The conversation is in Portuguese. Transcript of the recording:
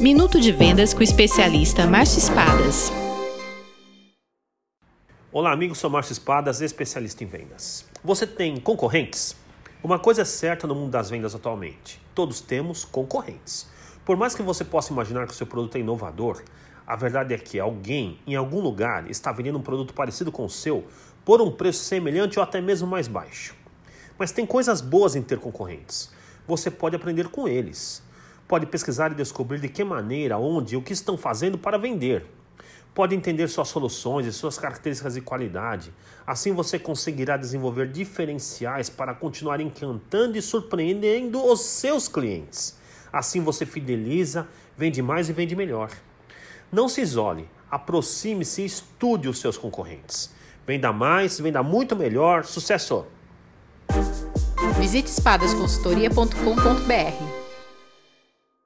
Minuto de Vendas com o especialista Márcio Espadas. Olá, amigos, sou Márcio Espadas, especialista em vendas. Você tem concorrentes? Uma coisa é certa no mundo das vendas atualmente: todos temos concorrentes. Por mais que você possa imaginar que o seu produto é inovador, a verdade é que alguém em algum lugar está vendendo um produto parecido com o seu por um preço semelhante ou até mesmo mais baixo. Mas tem coisas boas em ter concorrentes. Você pode aprender com eles. Pode pesquisar e descobrir de que maneira, onde e o que estão fazendo para vender. Pode entender suas soluções e suas características de qualidade. Assim você conseguirá desenvolver diferenciais para continuar encantando e surpreendendo os seus clientes. Assim você fideliza, vende mais e vende melhor. Não se isole, aproxime-se e estude os seus concorrentes. Venda mais, venda muito melhor. Sucesso! Visite espadasconsultoria.com.br